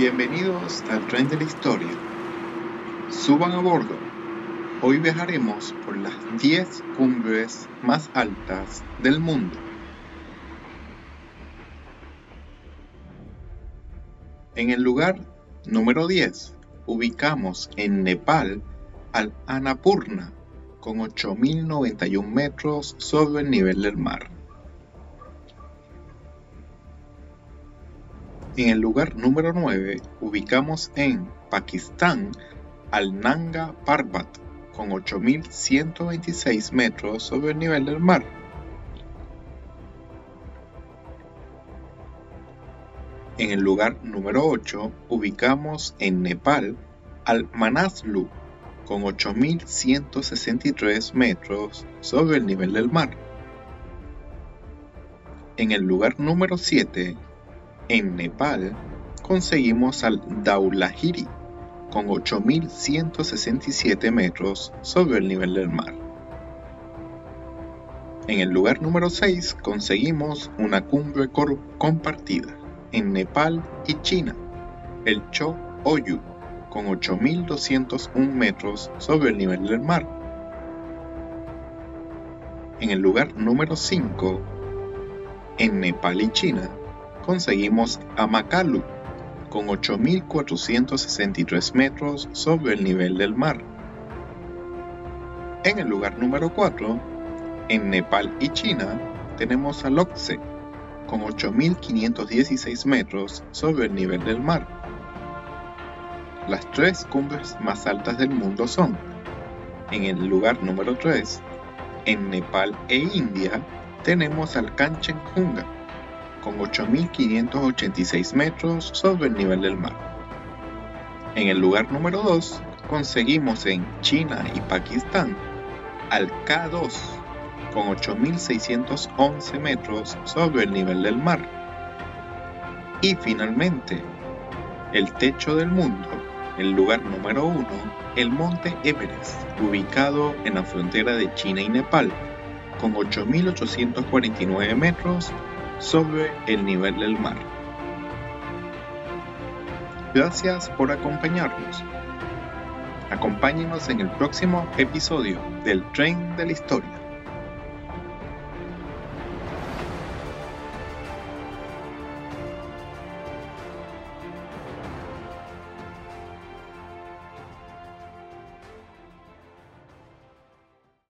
Bienvenidos al tren de la historia. Suban a bordo. Hoy viajaremos por las 10 cumbres más altas del mundo. En el lugar número 10 ubicamos en Nepal al Annapurna con 8.091 metros sobre el nivel del mar. En el lugar número 9 ubicamos en Pakistán al Nanga Parbat con 8.126 metros sobre el nivel del mar. En el lugar número 8 ubicamos en Nepal al Manaslu con 8.163 metros sobre el nivel del mar. En el lugar número 7 en Nepal conseguimos al Dhaulagiri con 8.167 metros sobre el nivel del mar. En el lugar número 6 conseguimos una cumbre compartida en Nepal y China, el Cho Oyu, con 8.201 metros sobre el nivel del mar. En el lugar número 5, en Nepal y China, conseguimos a Makalu, con 8.463 metros sobre el nivel del mar. En el lugar número 4, en Nepal y China, tenemos a Lhotse, con 8.516 metros sobre el nivel del mar. Las tres cumbres más altas del mundo son, en el lugar número 3, en Nepal e India, tenemos al Kanchenjunga, con 8.586 metros sobre el nivel del mar. En el lugar número 2 conseguimos en China y Pakistán al K2 con 8.611 metros sobre el nivel del mar. Y finalmente, el techo del mundo, el lugar número 1, el monte Everest, ubicado en la frontera de China y Nepal, con 8.849 metros sobre el nivel del mar. Gracias por acompañarnos. Acompáñenos en el próximo episodio del Tren de la Historia.